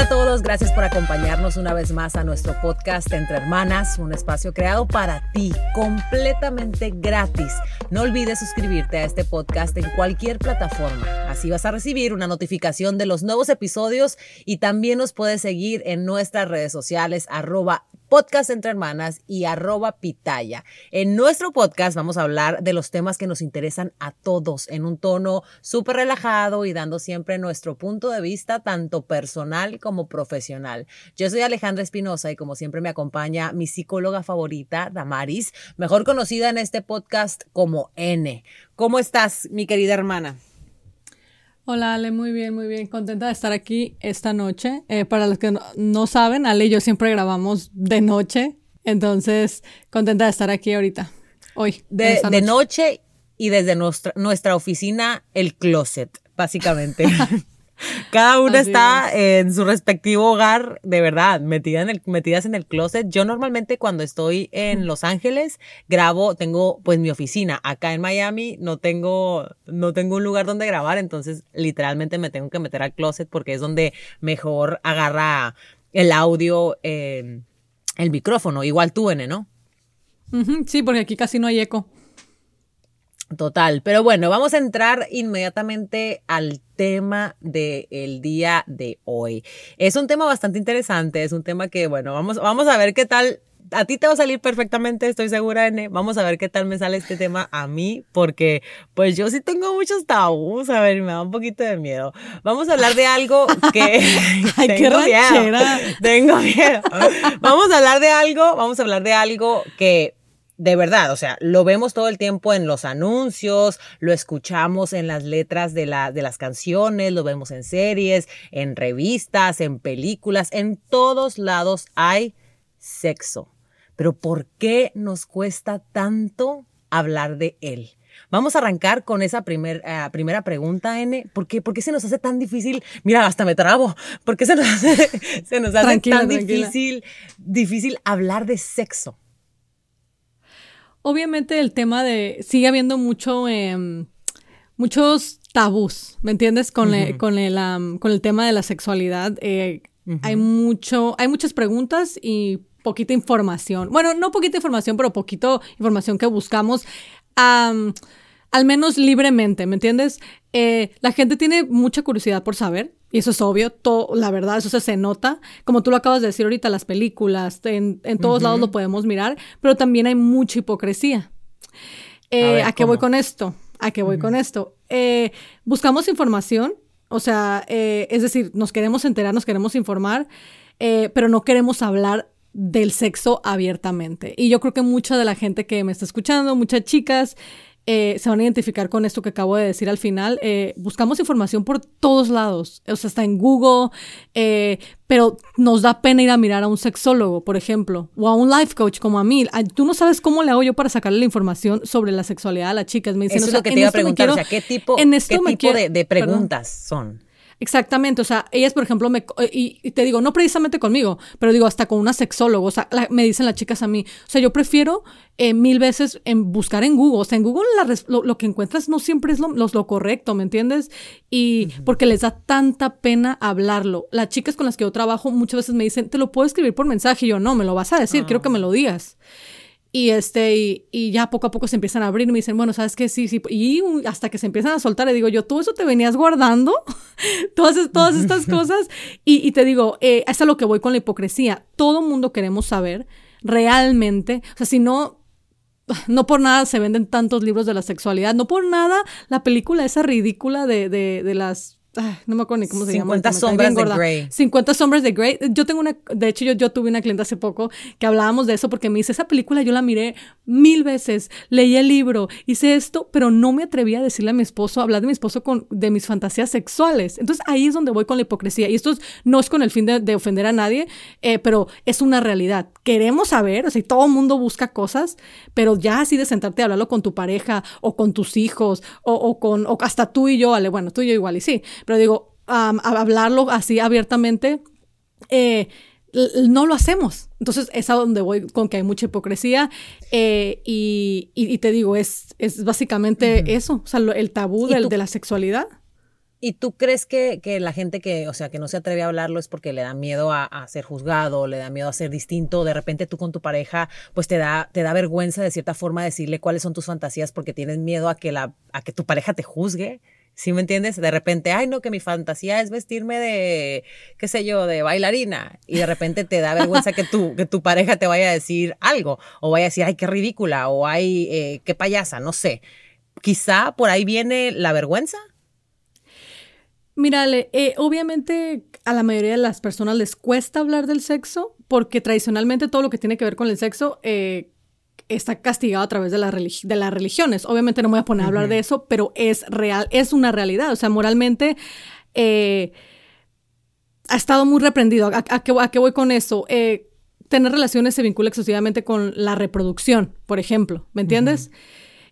Hola a todos, gracias por acompañarnos una vez más a nuestro podcast Entre Hermanas, un espacio creado para ti, completamente gratis. No olvides suscribirte a este podcast en cualquier plataforma, así vas a recibir una notificación de los nuevos episodios y también nos puedes seguir en nuestras redes sociales arroba podcast entre hermanas y arroba pitaya. En nuestro podcast vamos a hablar de los temas que nos interesan a todos en un tono súper relajado y dando siempre nuestro punto de vista tanto personal como profesional. Yo soy Alejandra Espinosa y como siempre me acompaña mi psicóloga favorita, Damaris, mejor conocida en este podcast como N. ¿Cómo estás, mi querida hermana? Hola Ale, muy bien, muy bien. Contenta de estar aquí esta noche. Eh, para los que no, saben, Ale y yo siempre grabamos de noche. Entonces, contenta de estar aquí ahorita, hoy. De, noche. de noche y desde nuestra, nuestra oficina, el closet, básicamente. Cada una está en su respectivo hogar, de verdad, metida en el, metidas en el closet. Yo normalmente cuando estoy en Los Ángeles grabo, tengo pues mi oficina. Acá en Miami no tengo, no tengo un lugar donde grabar, entonces literalmente me tengo que meter al closet porque es donde mejor agarra el audio, eh, el micrófono. Igual tú, N, ¿no? Sí, porque aquí casi no hay eco. Total, pero bueno, vamos a entrar inmediatamente al tema del día de hoy. Es un tema bastante interesante, es un tema que, bueno, vamos, vamos a ver qué tal. A ti te va a salir perfectamente, estoy segura, N. Vamos a ver qué tal me sale este tema a mí, porque pues yo sí tengo muchos tabús, a ver, me da un poquito de miedo. Vamos a hablar de algo que... Ay, tengo qué miedo. Tengo miedo. Vamos a hablar de algo, vamos a hablar de algo que de verdad, o sea, lo vemos todo el tiempo en los anuncios, lo escuchamos en las letras de, la, de las canciones, lo vemos en series, en revistas, en películas, en todos lados hay sexo. Pero ¿por qué nos cuesta tanto hablar de él? Vamos a arrancar con esa primer, eh, primera pregunta, N. ¿Por qué, ¿Por qué, se nos hace tan difícil? Mira, hasta me trabo. ¿Por qué se nos hace, se nos hace tan difícil, difícil hablar de sexo? Obviamente el tema de, sigue habiendo mucho, em, muchos tabús, ¿me entiendes? Con, con, el, con el tema de la sexualidad. Eh, hay mucho, hay muchas preguntas y poquita información. Bueno, no poquita información, pero poquito información que buscamos. al menos libremente, ¿me entiendes? Eh, la gente tiene mucha curiosidad por saber, y eso es obvio, la verdad, eso se, nota. Como tú lo acabas de decir ahorita, las películas, en, todos lados lo podemos mirar, pero también hay mucha hipocresía. Eh, a, qué voy con esto? ¿A qué voy con esto? Eh, buscamos información, o sea, eh, es decir, nos queremos enterar, nos queremos informar, pero no queremos hablar del sexo abiertamente. Y yo creo que mucha de la gente que me está escuchando, muchas chicas, eh, se van a identificar con esto que acabo de decir al final. Eh, buscamos información por todos lados, o sea, está en Google, eh, pero nos da pena ir a mirar a un sexólogo, por ejemplo, o a un life coach como a mí. Tú no sabes cómo le hago yo para sacarle la información sobre la sexualidad a las chicas. Me dicen, Eso es lo que te iba a preguntar, o sea, ¿qué tipo, ¿qué tipo de, preguntas son? Exactamente, o sea, ellas, por ejemplo, me, y, te digo, no precisamente conmigo, pero digo, hasta con una sexóloga, o sea, me dicen las chicas a mí, o sea, yo prefiero eh, mil veces en buscar en Google, o sea, en Google lo, que encuentras no siempre es lo, lo, correcto, ¿me entiendes? Y porque les da tanta pena hablarlo. Las chicas con las que yo trabajo muchas veces me dicen, te lo puedo escribir por mensaje, y yo, no, me lo vas a decir, quiero que me lo digas. Y, este, y, ya poco a poco se empiezan a abrir y me dicen, bueno, ¿sabes qué? Sí, sí. Y hasta que se empiezan a soltar, le digo yo, ¿todo eso te venías guardando? todas, todas estas cosas. Y, y te digo, eh, es a lo que voy con la hipocresía. Todo mundo queremos saber realmente, o sea, si no, no por nada se venden tantos libros de la sexualidad, no por nada la película esa ridícula de, de, de las no me acuerdo ni cómo se 50 llama. 50 sombras de Grey. 50 sombras de Grey. Yo tengo una, de hecho yo, yo tuve una clienta hace poco que hablábamos de eso porque me dice, esa película yo la miré mil veces, leí el libro, hice esto, pero no me atrevía a decirle a mi esposo, hablar de mi esposo con, de mis fantasías sexuales. Entonces ahí es donde voy con la hipocresía. Y esto no es con el fin de, ofender a nadie, eh, pero es una realidad. Queremos saber, o sea, todo el mundo busca cosas, pero ya así de sentarte a hablarlo con tu pareja o con tus hijos o, o con, o hasta tú y yo, Ale, bueno, tú y yo igual y sí pero digo, hablarlo así abiertamente, eh, no lo hacemos. Entonces es a donde voy con que hay mucha hipocresía eh, y, te digo, es, es básicamente eso, o sea, el tabú de la sexualidad. ¿Y tú crees que, que, la gente que, o sea, que no se atreve a hablarlo es porque le da miedo a, a, ser juzgado, le da miedo a ser distinto? De repente tú con tu pareja, pues te da, te da vergüenza de cierta forma decirle cuáles son tus fantasías porque tienes miedo a que, la, a que tu pareja te juzgue. ¿Sí me entiendes? De repente, ay, no, que mi fantasía es vestirme de, qué sé yo, de bailarina. Y de repente te da vergüenza que tu, que tu pareja te vaya a decir algo. O vaya a decir, ay, qué ridícula. O ay, eh, qué payasa, no sé. Quizá por ahí viene la vergüenza. Mírale, eh, obviamente a la mayoría de las personas les cuesta hablar del sexo porque tradicionalmente todo lo que tiene que ver con el sexo eh, está castigado a través de, la de las religiones. Obviamente no me voy a poner a hablar de eso, pero es real, es una realidad. O sea, moralmente eh, ha estado muy reprendido. ¿A, qué, voy con eso? tener relaciones se vincula exclusivamente con la reproducción, por ejemplo, ¿me entiendes?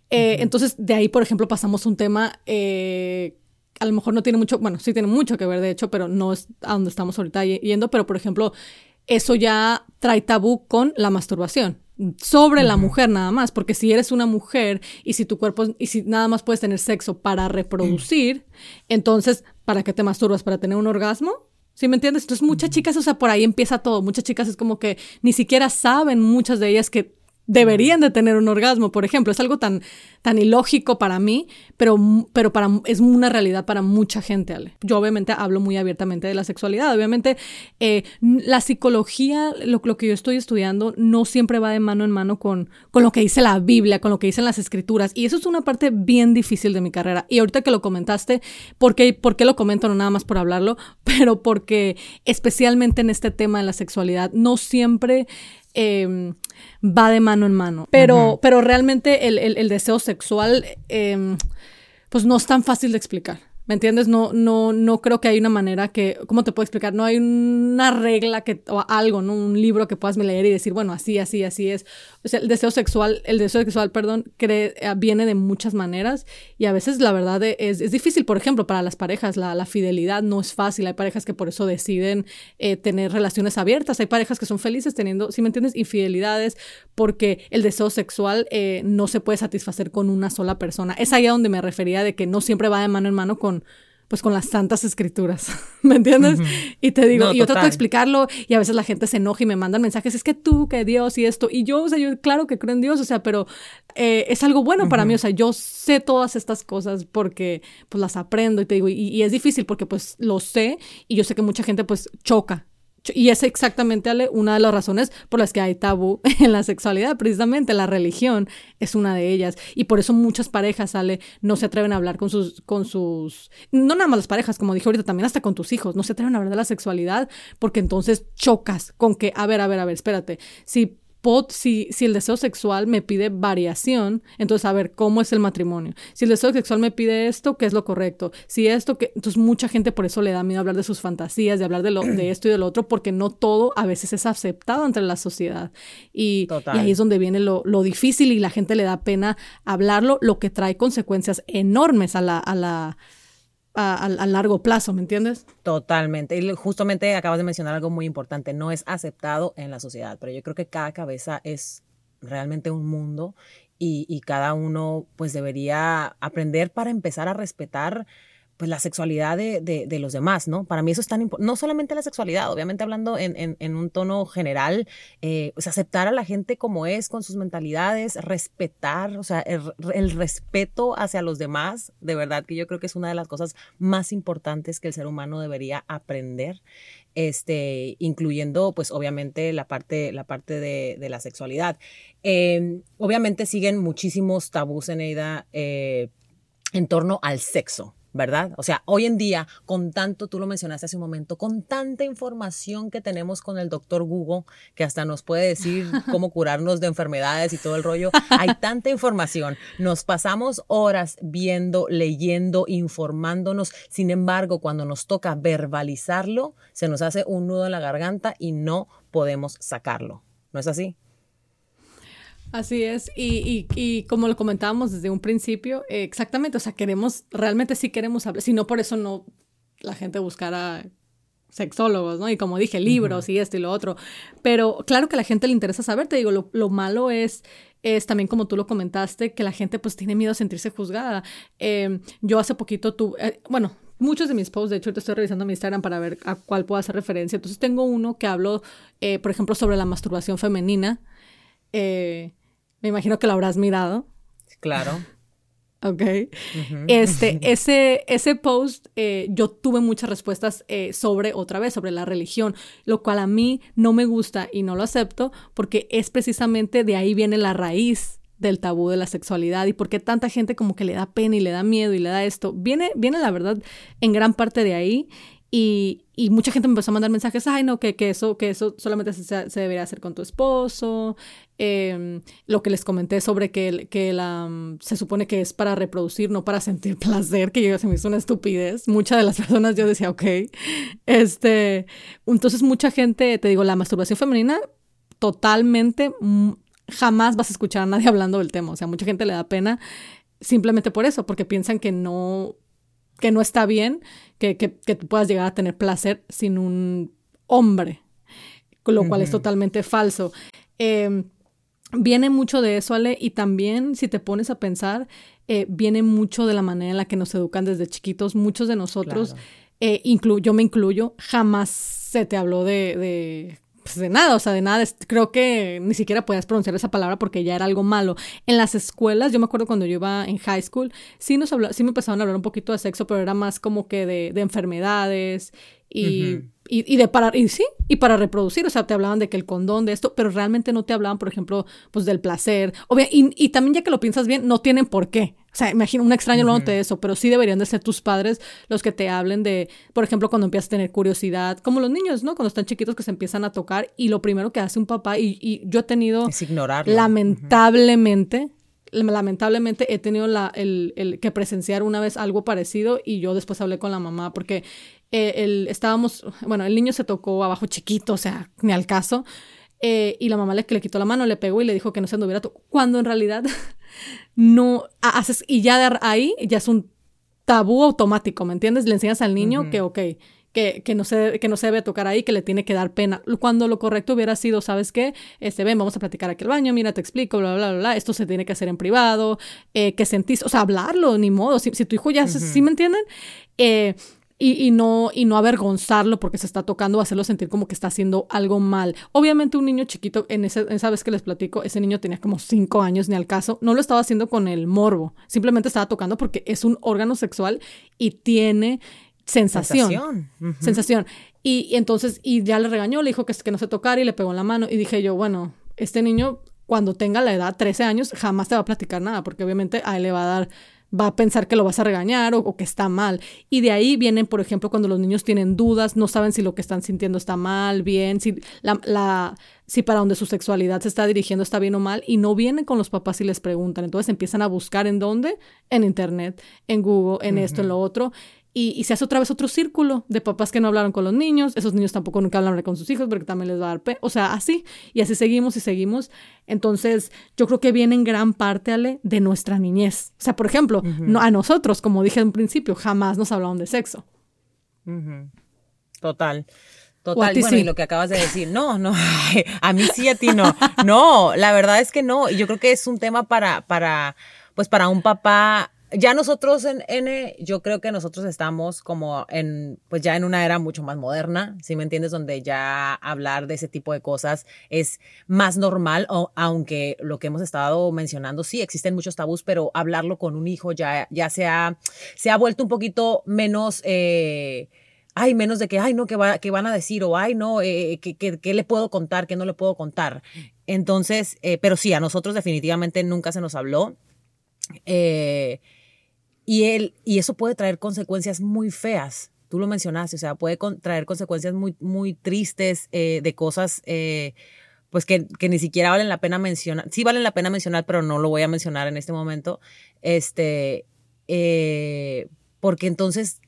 Entonces, de ahí, por ejemplo, pasamos un tema a lo mejor no tiene mucho, bueno, sí tiene mucho que ver de hecho, pero no es a donde estamos ahorita yendo, pero por ejemplo, eso ya trae tabú con la masturbación sobre la mujer nada más, porque si eres una mujer y si tu cuerpo y si nada más puedes tener sexo para reproducir, entonces ¿para qué te masturbas? ¿Para tener un orgasmo? ¿Sí me entiendes? Entonces muchas chicas, o sea, por ahí empieza todo. Muchas chicas es como que ni siquiera saben muchas de ellas que deberían de tener un orgasmo, por ejemplo. Es algo tan, tan ilógico para mí, pero, pero para, es una realidad para mucha gente, Ale. Yo obviamente hablo muy abiertamente de la sexualidad. Obviamente eh, la psicología, lo, lo, que yo estoy estudiando, no siempre va de mano en mano con, con lo que dice la Biblia, con lo que dicen las escrituras. Y eso es una parte bien difícil de mi carrera. Y ahorita que lo comentaste, ¿por qué, por qué lo comento? No nada más por hablarlo, pero porque especialmente en este tema de la sexualidad, no siempre Em, va de mano en mano. Pero, pero realmente el, deseo sexual, em, pues no es tan fácil de explicar. ¿Me entiendes? No, no, no creo que hay una manera que, ¿cómo te puedo explicar? No hay una regla que, o algo, ¿no? Un libro que puedas leer y decir, bueno, así, así, así es. O sea, el deseo sexual, el deseo sexual, perdón, eh, viene de muchas maneras y a veces la verdad es, es difícil. Por ejemplo, para las parejas, la, la, fidelidad no es fácil. Hay parejas que por eso deciden eh, tener relaciones abiertas. Hay parejas que son felices teniendo, si me entiendes, infidelidades porque el deseo sexual eh, no se puede satisfacer con una sola persona. Es ahí a donde me refería de que no siempre va de mano en mano con pues con las santas escrituras, ¿me entiendes? Y te digo, y yo trato de explicarlo y a veces la gente se enoja y me mandan mensajes, es que tú, que Dios y esto, y yo, o sea, yo claro que creo en Dios, o sea, pero eh, es algo bueno para mí, o sea, yo sé todas estas cosas porque pues las aprendo y te digo, y, y es difícil porque pues lo sé y yo sé que mucha gente pues choca y es exactamente una de las razones por las que hay tabú en la sexualidad, precisamente la religión es una de ellas. Y por eso muchas parejas, Ale, no se atreven a hablar con sus, con sus, no nada más las parejas, como dije ahorita, también hasta con tus hijos, no se atreven a hablar de la sexualidad porque entonces chocas con que, a ver, a ver, a ver, espérate, si si, si el deseo sexual me pide variación, entonces a ver cómo es el matrimonio. Si el deseo sexual me pide esto, ¿qué es lo correcto? Si esto, que entonces mucha gente por eso le da miedo hablar de sus fantasías, de hablar de, lo, de esto y de lo otro, porque no todo a veces es aceptado entre la sociedad. Y, y ahí es donde viene lo, lo, difícil y la gente le da pena hablarlo, lo que trae consecuencias enormes a la, a la a, largo plazo, ¿me entiendes? Totalmente. Y justamente acabas de mencionar algo muy importante, no es aceptado en la sociedad, pero yo creo que cada cabeza es realmente un mundo y, y cada uno pues debería aprender para empezar a respetar pues la sexualidad de, de, los demás, ¿no? Para mí eso es tan importante, no solamente la sexualidad, obviamente hablando en, en, un tono general, eh, pues aceptar a la gente como es, con sus mentalidades, respetar, o sea, el, respeto hacia los demás, de verdad que yo creo que es una de las cosas más importantes que el ser humano debería aprender, este, incluyendo pues obviamente la parte, la parte de, de la sexualidad. Em, obviamente siguen muchísimos tabús en ella eh, en torno al sexo. ¿Verdad? O sea, hoy en día, con tanto, tú lo mencionaste hace un momento, con tanta información que tenemos con el doctor Google, que hasta nos puede decir cómo curarnos de enfermedades y todo el rollo, hay tanta información. Nos pasamos horas viendo, leyendo, informándonos. Sin embargo, cuando nos toca verbalizarlo, se nos hace un nudo en la garganta y no podemos sacarlo. ¿No es así? Así es, y, y, como lo comentábamos desde un principio, eh, exactamente, o sea, queremos, realmente sí queremos hablar, si no por eso no la gente buscara sexólogos, ¿no? Y como dije, libros y esto y lo otro, pero claro que a la gente le interesa saber, te digo, lo, lo malo es es también como tú lo comentaste, que la gente pues tiene miedo a sentirse juzgada. Em, yo hace poquito tuve, eh, bueno, muchos de mis posts, de hecho, te estoy revisando mi Instagram para ver a cuál puedo hacer referencia. Entonces tengo uno que hablo, eh, por ejemplo, sobre la masturbación femenina. Eh, me imagino que lo habrás mirado. Claro. Ok. Este, ese, ese post, eh, yo tuve muchas respuestas sobre, otra vez, sobre la religión, lo cual a mí no me gusta y no lo acepto porque es precisamente de ahí viene la raíz del tabú de la sexualidad y por qué tanta gente como que le da pena y le da miedo y le da esto. Viene, viene la verdad en gran parte de ahí y, mucha gente me empezó a mandar mensajes, ay no, que, eso, que eso solamente se, se debería hacer con tu esposo, em, lo que les comenté sobre que, que la, mm, se supone que es para reproducir, no para sentir placer, que yo se me hizo una estupidez. Muchas de las personas yo decía, ok, este, entonces mucha gente, te digo, la masturbación femenina totalmente mm, jamás vas a escuchar a nadie hablando del tema. O sea, mucha gente le da pena simplemente por eso, porque piensan que no, que no está bien que, que, que puedas llegar a tener placer sin un hombre, lo cual es totalmente falso. Em, viene mucho de eso, Ale, y también si te pones a pensar, eh, viene mucho de la manera en la que nos educan desde chiquitos. Muchos de nosotros, eh, yo me incluyo, jamás se te habló de pues, de nada, o sea, de nada. Creo que ni siquiera podías pronunciar esa palabra porque ya era algo malo. En las escuelas, yo me acuerdo cuando yo iba en high school, sí nos habla, sí me empezaban a hablar un poquito de sexo, pero era más como que de, de enfermedades y, y, de para, y sí, y para reproducir, o sea, te hablaban de que el condón, de esto, pero realmente no te hablaban, por ejemplo, pues del placer. y, y también ya que lo piensas bien, no tienen por qué. O sea, imagino un extraño uh de eso, pero sí deberían de ser tus padres los que te hablen de, por ejemplo, cuando empiezas a tener curiosidad, como los niños, ¿no? Cuando están chiquitos que se empiezan a tocar y lo primero que hace un papá, y, y yo he tenido... Es ignorarlo. Lamentablemente, lamentablemente he tenido la, el, el, que presenciar una vez algo parecido y yo después hablé con la mamá porque eh, el, estábamos, bueno, el niño se tocó abajo chiquito, o sea, ni al caso. Eh, y la mamá le, le quitó la mano, le pegó y le dijo que no se anduviera cuando en realidad no haces, y ya de ahí ya es un tabú automático, ¿me entiendes? Le enseñas al niño que, ok, que, que, no se, que no se debe tocar ahí, que le tiene que dar pena. Cuando lo correcto hubiera sido, ¿sabes qué? Este, ven, vamos a platicar aquí al baño, mira, te explico, bla, bla, bla, bla. Esto se tiene que hacer en privado, eh, que sentís, o sea, hablarlo, ni modo. Si, si tu hijo ya, ¿sí me entienden? Eh, y, no, y no avergonzarlo porque se está tocando o hacerlo sentir como que está haciendo algo mal. Obviamente un niño chiquito, en, ese, esa vez que les platico, ese niño tenía como cinco años ni al caso, no lo estaba haciendo con el morbo, simplemente estaba tocando porque es un órgano sexual y tiene sensación. Sensación. sensación. Y, entonces, y ya le regañó, le dijo que, que no se tocara y le pegó en la mano y dije yo, bueno, este niño cuando tenga la edad 13 años jamás te va a platicar nada porque obviamente a él le va a dar va a pensar que lo vas a regañar o, que está mal. Y de ahí vienen, por ejemplo, cuando los niños tienen dudas, no saben si lo que están sintiendo está mal, bien, si, la, si para donde su sexualidad se está dirigiendo está bien o mal, y no vienen con los papás y les preguntan. Entonces empiezan a buscar en dónde, en Internet, en Google, en esto, en lo otro. Y, se hace otra vez otro círculo de papás que no hablaron con los niños, esos niños tampoco nunca hablan con sus hijos porque también les va a dar pe o sea, así, y así seguimos y seguimos. Entonces, yo creo que viene en gran parte, Ale, de nuestra niñez. O sea, por ejemplo, no, a nosotros, como dije en principio, jamás nos hablaron de sexo. Total. Total, bueno, y lo que acabas de decir, no, no, a mí sí, a ti no. No, la verdad es que no. Y yo creo que es un tema para, para, pues para un papá ya nosotros en N, yo creo que nosotros estamos como en, pues ya en una era mucho más moderna, si me entiendes, donde ya hablar de ese tipo de cosas es más normal, aunque lo que hemos estado mencionando, sí, existen muchos tabús, pero hablarlo con un hijo ya, ya se, ha, se ha vuelto un poquito menos... Eh, ay, menos de que, ay, no, que, va, que van a decir, o ay, no, eh, que, que, le puedo contar, que no le puedo contar. Entonces, eh, pero sí, a nosotros definitivamente nunca se nos habló. Eh, y, él, y eso puede traer consecuencias muy feas. Tú lo mencionaste, o sea, puede traer consecuencias muy, muy tristes eh, de cosas eh, pues que, que, ni siquiera valen la pena mencionar. Sí valen la pena mencionar, pero no lo voy a mencionar en este momento. Este, eh, porque entonces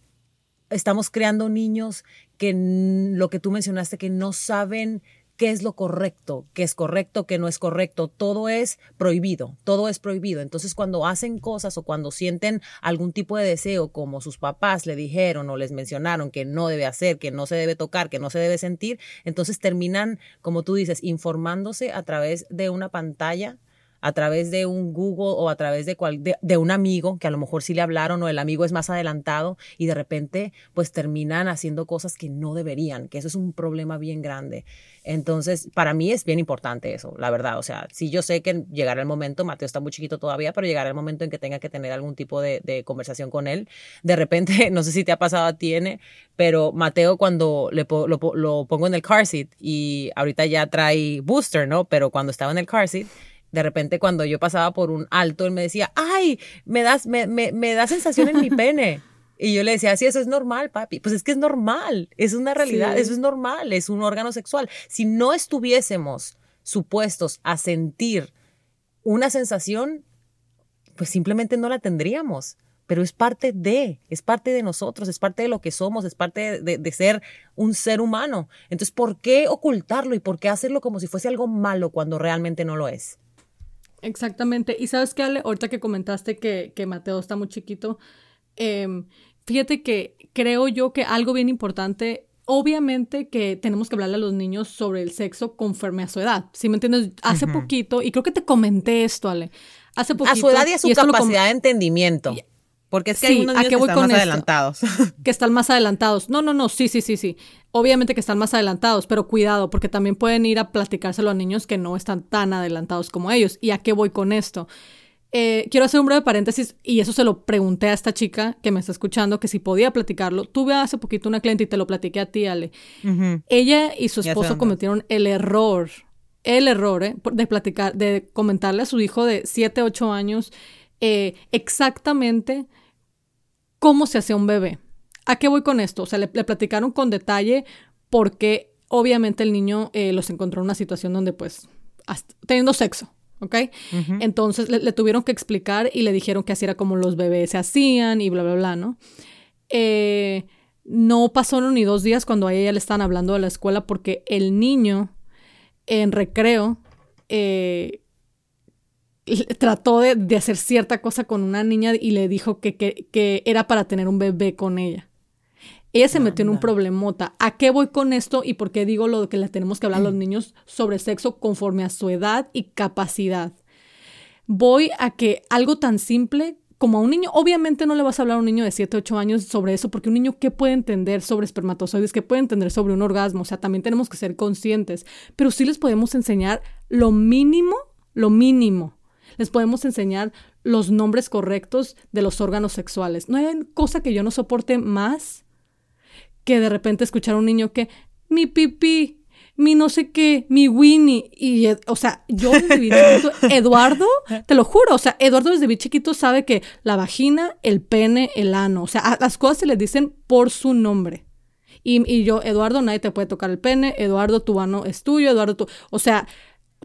estamos creando niños que lo que tú mencionaste, que no saben qué es lo correcto, qué es correcto, qué no es correcto. Todo es prohibido, todo es prohibido. Entonces, cuando hacen cosas o cuando sienten algún tipo de deseo, como sus papás le dijeron o les mencionaron que no debe hacer, que no se debe tocar, que no se debe sentir, entonces terminan, como tú dices, informándose a través de una pantalla a través de un Google o a través de, cual, de, un amigo que a lo mejor sí le hablaron o el amigo es más adelantado y de repente pues terminan haciendo cosas que no deberían, que eso es un problema bien grande. Entonces, para mí es bien importante eso, la verdad. O sea, sí yo sé que llegará el momento, Mateo está muy chiquito todavía, pero llegará el momento en que tenga que tener algún tipo de, conversación con él. De repente, no sé si te ha pasado a ti, pero Mateo cuando le, lo, lo pongo en el car seat y ahorita ya trae booster, ¿no? Pero cuando estaba en el car seat, de repente cuando yo pasaba por un alto, él me decía, ay, me, das, me, me, me da sensación en mi pene. Y yo le decía, sí, eso es normal, papi. Pues es que es normal, es una realidad, eso es normal, es un órgano sexual. Si no estuviésemos supuestos a sentir una sensación, pues simplemente no la tendríamos. Pero es parte de, es parte de nosotros, es parte de lo que somos, es parte de, de ser un ser humano. Entonces, ¿por qué ocultarlo y por qué hacerlo como si fuese algo malo cuando realmente no lo es? Exactamente. Y sabes qué, Ale, ahorita que comentaste que, que Mateo está muy chiquito, eh, Fíjate que creo yo que algo bien importante, obviamente que tenemos que hablarle a los niños sobre el sexo conforme a su edad. ¿Sí me entiendes? Hace poquito, y creo que te comenté esto, Ale. Hace poquito. A su edad y a su capacidad de entendimiento. Porque es que hay unos niños que, están más adelantados. Que están más adelantados. No, no, no, sí, sí, sí, sí. Obviamente que están más adelantados, pero cuidado, porque también pueden ir a platicárselo a niños que no están tan adelantados como ellos. ¿Y a qué voy con esto? Eh, quiero hacer un breve paréntesis y eso se lo pregunté a esta chica que me está escuchando, que si podía platicarlo. Tuve hace poquito una cliente y te lo platiqué a ti, Ale. Ella y su esposo cometieron el error, el error eh, de platicar, de comentarle a su hijo de 7, 8 años eh, exactamente cómo se hace un bebé. ¿A qué voy con esto? O sea, le, platicaron con detalle porque obviamente el niño los encontró en una situación donde pues teniendo sexo, ¿ok? Entonces le, tuvieron que explicar y le dijeron que así era como los bebés se hacían y bla, bla, bla, ¿no? Eh, no pasaron ni dos días cuando a ella le estaban hablando de la escuela porque el niño en recreo eh, trató de, hacer cierta cosa con una niña y le dijo que, que era para tener un bebé con ella. Ella se metió en un problemota. ¿A qué voy con esto y por qué digo lo que le tenemos que hablar a los niños sobre sexo conforme a su edad y capacidad? Voy a que algo tan simple como a un niño, obviamente no le vas a hablar a un niño de 7, 8 años sobre eso, porque un niño, ¿qué puede entender sobre espermatozoides? ¿Qué puede entender sobre un orgasmo? O sea, también tenemos que ser conscientes, pero sí les podemos enseñar lo mínimo, lo mínimo. Les podemos enseñar los nombres correctos de los órganos sexuales. No hay cosa que yo no soporte más que de repente escuchar a un niño que, mi pipí, mi no sé qué, mi Winnie. Y, o sea, yo desde bien chiquito, Eduardo, te lo juro, o sea, Eduardo desde bien chiquito sabe que la vagina, el pene, el ano, o sea, las cosas se le dicen por su nombre. Y, y yo, Eduardo, nadie te puede tocar el pene, Eduardo, tu ano es tuyo, Eduardo, tu, o sea,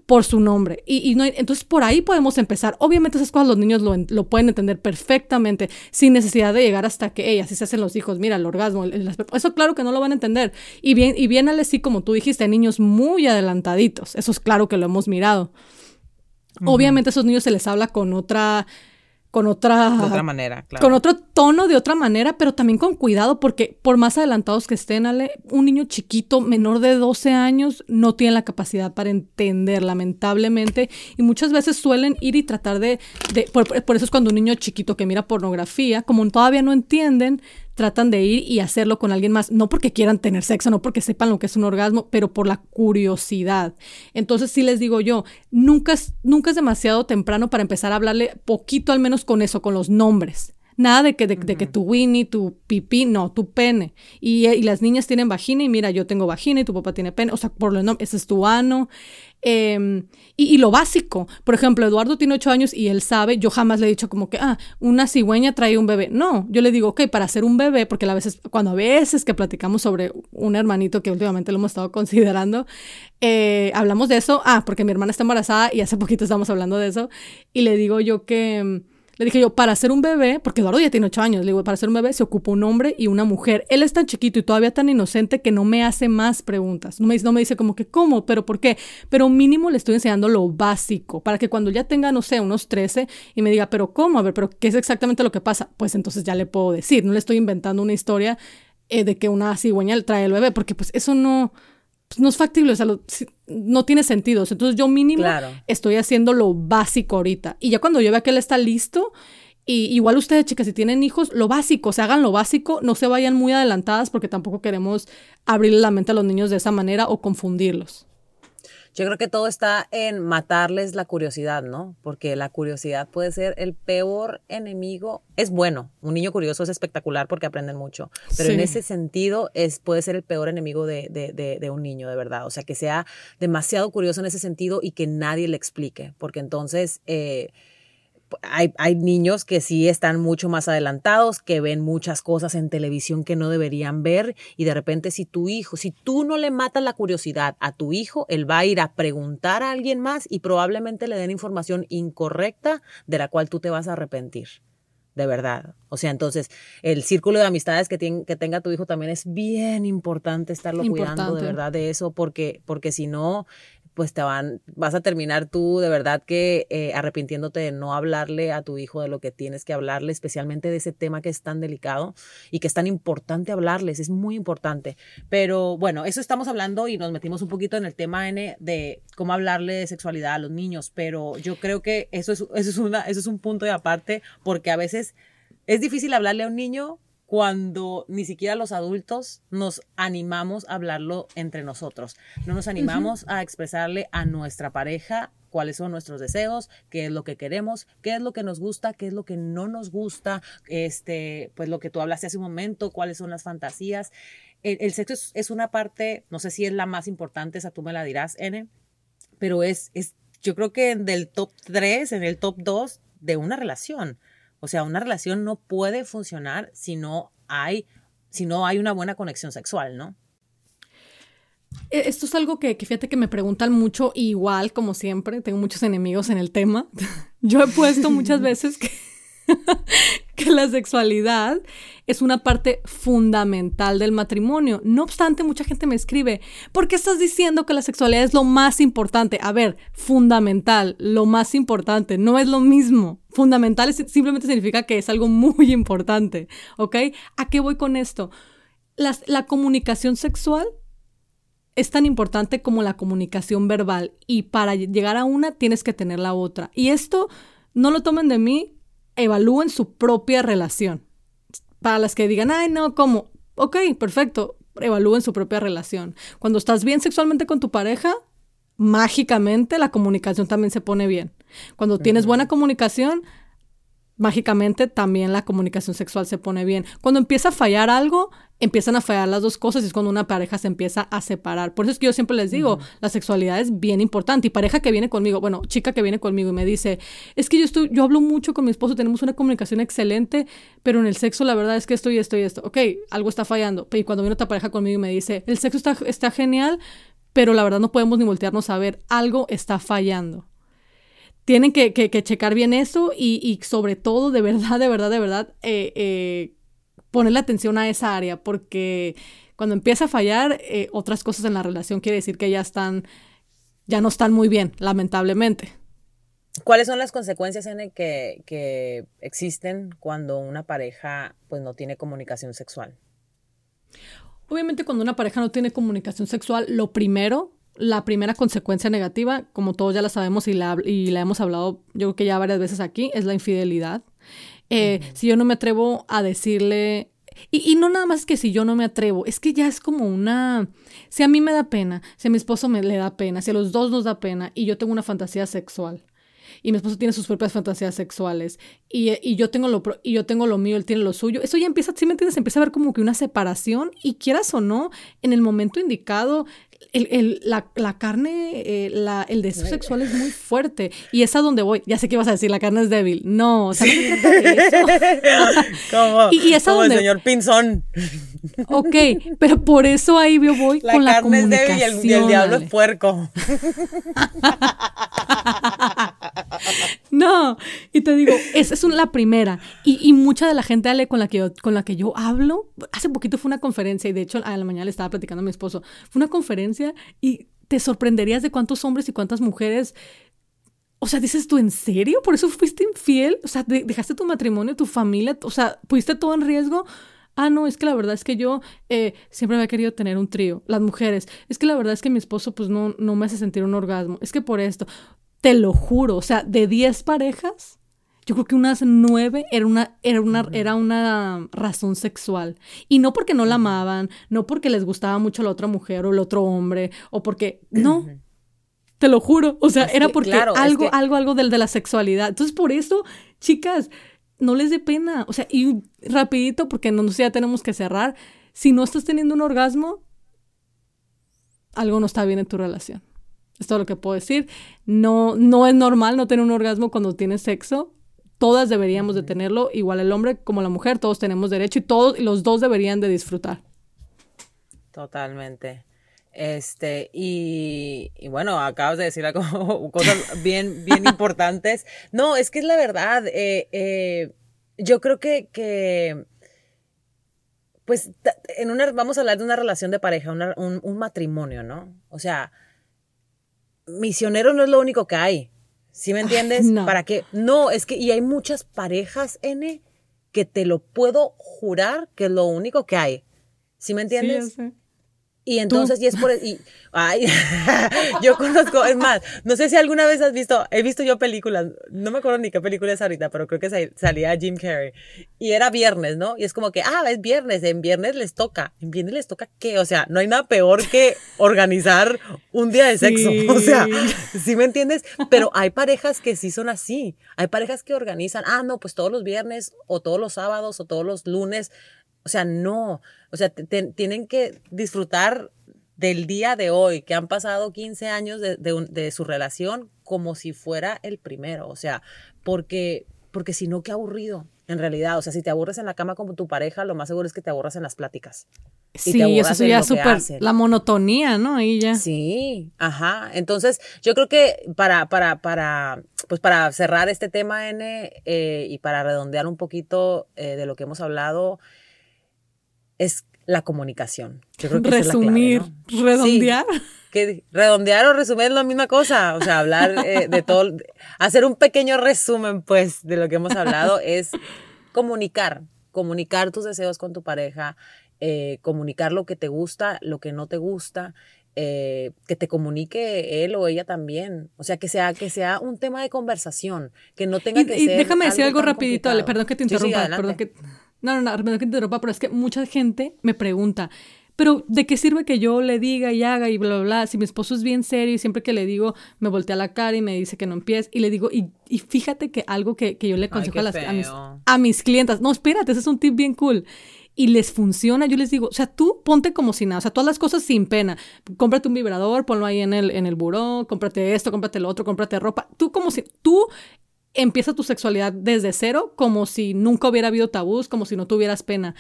por su nombre. Y, no, entonces por ahí podemos empezar. Obviamente esas cosas los niños lo, pueden entender perfectamente sin necesidad de llegar hasta que, ellas así se hacen los hijos, mira, el orgasmo, eso claro que no lo van a entender. Y bien, y bien así como tú dijiste, niños muy adelantaditos, eso es claro que lo hemos mirado. Obviamente a esos niños se les habla con otra con otra, otra manera, claro. Con otro tono, de otra manera, pero también con cuidado, porque por más adelantados que estén, Ale, un niño chiquito, menor de 12 años, no tiene la capacidad para entender, lamentablemente, y muchas veces suelen ir y tratar de, de por, por, eso es cuando un niño chiquito que mira pornografía, como todavía no entienden, tratan de ir y hacerlo con alguien más, no porque quieran tener sexo, no porque sepan lo que es un orgasmo, pero por la curiosidad. Entonces sí les digo yo, nunca es, nunca es demasiado temprano para empezar a hablarle poquito al menos con eso, con los nombres. Nada de que, de, que tu Winnie, tu pipí, no, tu pene. Y, y, las niñas tienen vagina y mira, yo tengo vagina y tu papá tiene pene. O sea, por lo menos, ese es tu ano. Em, y, lo básico, por ejemplo, Eduardo tiene ocho años y él sabe, yo jamás le he dicho como que, ah, una cigüeña trae un bebé. No, yo le digo, ok, para hacer un bebé, porque a veces, cuando a veces que platicamos sobre un hermanito que últimamente lo hemos estado considerando, eh, hablamos de eso, ah, porque mi hermana está embarazada y hace poquito estamos hablando de eso, y le digo yo que em, le dije yo, para ser un bebé, porque Eduardo ya tiene ocho años, le digo, para ser un bebé se ocupa un hombre y una mujer. Él es tan chiquito y todavía tan inocente que no me hace más preguntas. No me, no me dice como que, ¿cómo? ¿Pero por qué? Pero mínimo le estoy enseñando lo básico, para que cuando ya tenga, no sé, unos 13 y me diga, ¿pero cómo? A ver, ¿pero qué es exactamente lo que pasa? Pues entonces ya le puedo decir, no le estoy inventando una historia eh, de que una cigüeña trae el bebé, porque pues eso no pues, no es factible, o sea, no tiene sentido. Entonces yo mínimo estoy haciendo lo básico ahorita. Y ya cuando yo vea que él está listo, y igual ustedes, chicas, si tienen hijos, lo básico, se hagan lo básico, no se vayan muy adelantadas porque tampoco queremos abrirle la mente a los niños de esa manera o confundirlos. Yo creo que todo está en matarles la curiosidad, ¿no? Porque la curiosidad puede ser el peor enemigo. Es bueno, un niño curioso es espectacular porque aprenden mucho, pero en ese sentido es, puede ser el peor enemigo de, de, de, un niño, de verdad. O sea, que sea demasiado curioso en ese sentido y que nadie le explique, porque entonces... Eh, hay, hay, niños que sí están mucho más adelantados, que ven muchas cosas en televisión que no deberían ver y de repente si tu hijo, si tú no le matas la curiosidad a tu hijo, él va a ir a preguntar a alguien más y probablemente le den información incorrecta de la cual tú te vas a arrepentir. De verdad. O sea, entonces, el círculo de amistades que, que tenga tu hijo también es bien importante estarlo cuidando de verdad de eso, porque, porque si no, pues te van, vas a terminar tú de verdad que eh, arrepintiéndote de no hablarle a tu hijo de lo que tienes que hablarle, especialmente de ese tema que es tan delicado y que es tan importante hablarles, es muy importante. Pero bueno, eso estamos hablando y nos metimos un poquito en el tema N de cómo hablarle de sexualidad a los niños, pero yo creo que eso es, eso es, una, eso es un punto de aparte porque a veces es difícil hablarle a un niño cuando ni siquiera los adultos nos animamos a hablarlo entre nosotros. No nos animamos a expresarle a nuestra pareja cuáles son nuestros deseos, qué es lo que queremos, qué es lo que nos gusta, qué es lo que no nos gusta, este, pues lo que tú hablaste hace un momento, cuáles son las fantasías. El, sexo es, una parte, no sé si es la más importante, esa tú me la dirás, N, pero es, es yo creo que del top 3, en el top 2 de una relación. O sea, una relación no puede funcionar si no hay, si no hay una buena conexión sexual, ¿no? E, esto es algo que, que, fíjate que me preguntan mucho, igual como siempre, tengo muchos enemigos en el tema. Yo he puesto muchas veces que que la sexualidad es una parte fundamental del matrimonio. No obstante, mucha gente me escribe, ¿por qué estás diciendo que la sexualidad es lo más importante? A ver, fundamental, lo más importante, no es lo mismo. Fundamental simplemente significa que es algo muy importante, ¿ok? ¿A qué voy con esto? la comunicación sexual es tan importante como la comunicación verbal y para llegar a una tienes que tener la otra. Y esto no lo tomen de mí, evalúen su propia relación. Para las que digan, ay, no, ¿cómo? Ok, perfecto, evalúen su propia relación. Cuando estás bien sexualmente con tu pareja, mágicamente la comunicación también se pone bien. Cuando tienes buena comunicación, mágicamente también la comunicación sexual se pone bien. Cuando empieza a fallar algo, empiezan a fallar las dos cosas y es cuando una pareja se empieza a separar. Por eso es que yo siempre les digo, la sexualidad es bien importante. Y pareja que viene conmigo, bueno, chica que viene conmigo y me dice, es que yo estoy, yo hablo mucho con mi esposo, tenemos una comunicación excelente, pero en el sexo la verdad es que esto y esto y esto. Ok, algo está fallando. Y cuando viene otra pareja conmigo y me dice, el sexo está, está genial, pero la verdad no podemos ni voltearnos a ver, algo está fallando tienen que, checar bien eso y, sobre todo, de verdad, de verdad, de verdad, eh, eh, ponerle atención a esa área, porque cuando empieza a fallar, eh, otras cosas en la relación quiere decir que ya están, ya no están muy bien, lamentablemente. ¿Cuáles son las consecuencias en que, que existen cuando una pareja pues no tiene comunicación sexual? Obviamente cuando una pareja no tiene comunicación sexual, lo primero la primera consecuencia negativa, como todos ya la sabemos y la, y la hemos hablado yo creo que ya varias veces aquí, es la infidelidad. Eh, si yo no me atrevo a decirle, y, y, no nada más que si yo no me atrevo, es que ya es como una, si a mí me da pena, si a mi esposo me le da pena, si a los dos nos da pena y yo tengo una fantasía sexual y mi esposo tiene sus propias fantasías sexuales y, y, yo tengo lo y yo tengo lo mío, él tiene lo suyo. Eso ya empieza, ¿sí me entiendes? Empieza a ver como que una separación y quieras o no, en el momento indicado, el, el, la, la, carne, eh, la, el deseo sexual es muy fuerte y es a donde voy. Ya sé que vas a decir, la carne es débil. No, o sea, no se trata de eso. como, y, y es a donde... el señor Pinzón. Ok, pero por eso ahí yo voy con la comunicación. La carne es débil y el, diablo es puerco. no, y te digo, esa es la primera. Y, mucha de la gente con, la que yo, con la que yo hablo, hace poquito fue una conferencia y de hecho a la mañana le estaba platicando a mi esposo, fue una conferencia y te sorprenderías de cuántos hombres y cuántas mujeres o sea, dices tú, ¿en serio? ¿Por eso fuiste infiel? O sea, dejaste tu matrimonio, tu familia, o sea, pusiste todo en riesgo Ah, no, es que la verdad es que yo eh, siempre había querido tener un trío. Las mujeres, es que la verdad es que mi esposo pues no, no me hace sentir un orgasmo. Es que por esto, te lo juro, o sea, de 10 parejas, yo creo que unas nueve era una, era una, era una razón sexual. Y no porque no la amaban, no porque les gustaba mucho la otra mujer o el otro hombre, o porque, no, te lo juro, o sea, era porque algo, algo, algo del de la sexualidad. Entonces, por eso, chicas, no les dé pena. O sea, y rapidito, porque no, ya tenemos que cerrar. Si no estás teniendo un orgasmo, algo no está bien en tu relación. Es todo lo que puedo decir. No, no es normal no tener un orgasmo cuando tienes sexo. Todas deberíamos de tenerlo, igual el hombre como la mujer, todos tenemos derecho y todos, los dos deberían de disfrutar. Totalmente. Este, y, bueno, acabas de decir algo, cosas bien, bien importantes. No, es que es la verdad. Eh, eh, yo creo que, que pues, en una, vamos a hablar de una relación de pareja, un, matrimonio, ¿no? O sea, misionero no es lo único que hay. ¿Sí me entiendes? ¿Para qué? No, es que, y hay muchas parejas, N, que te lo puedo jurar que es lo único que hay. ¿Sí me entiendes? Sí, y entonces, y es por... Y, ay, yo conozco, es más, no sé si alguna vez has visto, he visto yo películas, no me acuerdo ni qué película es ahorita, pero creo que salía Jim Carrey. Y era viernes, ¿no? Y es como que, ah, es viernes, en viernes les toca. ¿En viernes les toca qué? O sea, no hay nada peor que organizar un día de sexo. O sea, ¿sí me entiendes? Pero hay parejas que sí son así. Hay parejas que organizan, ah, no, pues todos los viernes o todos los sábados o todos los lunes o sea, no. O sea, tienen que disfrutar del día de hoy, que han pasado 15 años de, de, su relación como si fuera el primero. O sea, porque, porque si no, qué aburrido. En realidad, o sea, si te aburres en la cama con tu pareja, lo más seguro es que te aburras en las pláticas. Sí, eso sería súper la monotonía, ¿no? Ahí ya. Sí, ajá. Entonces, yo creo que para, para, para, pues para cerrar este tema, N, eh, y para redondear un poquito eh, de lo que hemos hablado, es la comunicación. Resumir, redondear. que redondear o resumir es la misma cosa. O sea, hablar eh, de todo, hacer un pequeño resumen, pues, de lo que hemos hablado es comunicar, comunicar tus deseos con tu pareja, eh, comunicar lo que te gusta, lo que no te gusta, eh, que te comunique él o ella también. O sea, que sea, que sea un tema de conversación, que no tenga que y ser. Déjame decir algo rapidito, perdón que te interrumpa, perdón que no, no, no, que te interrumpa, pero es que mucha gente me pregunta, pero ¿de qué sirve que yo le diga y haga y bla, bla, bla? Si mi esposo es bien serio y siempre que le digo me voltea la cara y me dice que no empieces y le digo, y, y fíjate que algo que, que yo le aconsejo a, las, a, mis, a mis clientas, no, espérate, ese es un tip bien cool y les funciona, yo les digo, o sea, tú ponte como si nada, o sea, todas las cosas sin pena. Cómprate un vibrador, ponlo ahí en el, en el buró, cómprate esto, cómprate lo otro, cómprate ropa. Tú como si, tú empieza tu sexualidad desde cero, como si nunca hubiera habido tabús, como si no tuvieras pena.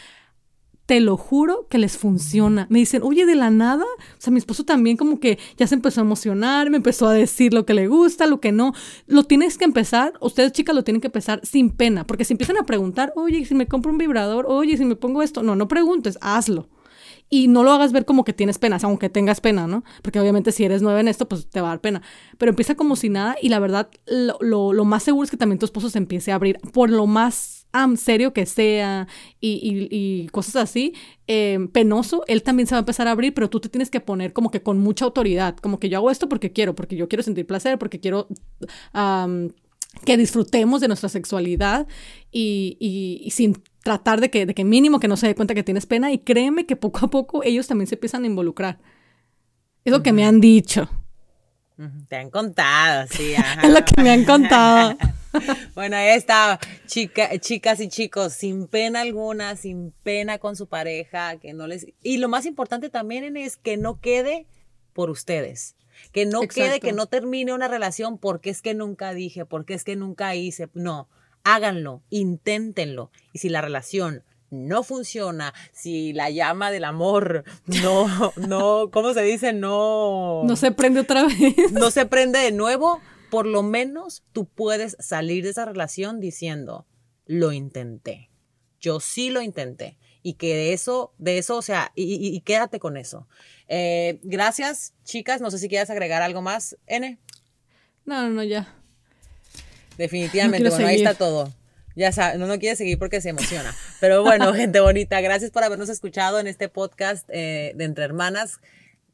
Te lo juro que les funciona. Me dicen, oye, de la nada. O sea, mi esposo también como que ya se empezó a emocionar, me empezó a decir lo que le gusta, lo que no. Lo tienes que empezar, ustedes chicas lo tienen que empezar sin pena, porque si empiezan a preguntar, oye, si me compro un vibrador, oye, si me pongo esto, no, no preguntes, hazlo y no lo hagas ver como que tienes penas, aunque tengas pena, ¿no? Porque obviamente si eres nueva en esto, pues te va a dar pena. Pero empieza como si nada y la verdad, lo, lo, más seguro es que también tu esposo se empiece a abrir por lo más serio que sea y, y, cosas así, em, penoso, él también se va a empezar a abrir, pero tú te tienes que poner como que con mucha autoridad, como que yo hago esto porque quiero, porque yo quiero sentir placer, porque quiero que disfrutemos de nuestra sexualidad y, y, sin tratar de que, de que mínimo que no se dé cuenta que tienes pena y créeme que poco a poco ellos también se empiezan a involucrar. Es lo que me han dicho. Te han contado, sí. es lo que me han contado. bueno, ahí está, chica, chicas y chicos, sin pena alguna, sin pena con su pareja, que no les... Y lo más importante también es que no quede por ustedes. Que no quede, que no termine una relación porque es que nunca dije, porque es que nunca hice. No, háganlo, inténtenlo. Y si la relación no funciona, si la llama del amor no, no, ¿cómo se dice? No. No se prende otra vez. No se prende de nuevo, por lo menos tú puedes salir de esa relación diciendo, lo intenté. Yo sí lo intenté. Y que de eso, de eso, o sea, y quédate con eso. Eh, gracias, chicas. No sé si quieres agregar algo más, N. No, no, no, ya. Definitivamente, bueno, ahí está todo. Ya sabes, no, no quiere seguir porque se emociona. Pero bueno, gente bonita, gracias por habernos escuchado en este podcast eh, de Entre Hermanas.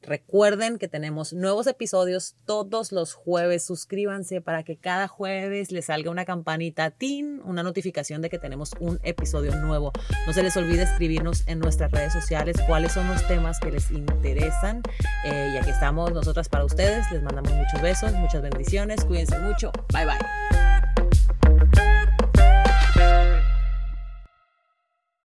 Recuerden que tenemos nuevos episodios todos los jueves. Suscríbanse para que cada jueves les salga una campanita, tin, una notificación de que tenemos un episodio nuevo. No se les olvide escribirnos en nuestras redes sociales cuáles son los temas que les interesan. Eh, y aquí estamos nosotras para ustedes. Les mandamos muchos besos, muchas bendiciones. Cuídense mucho. Bye bye.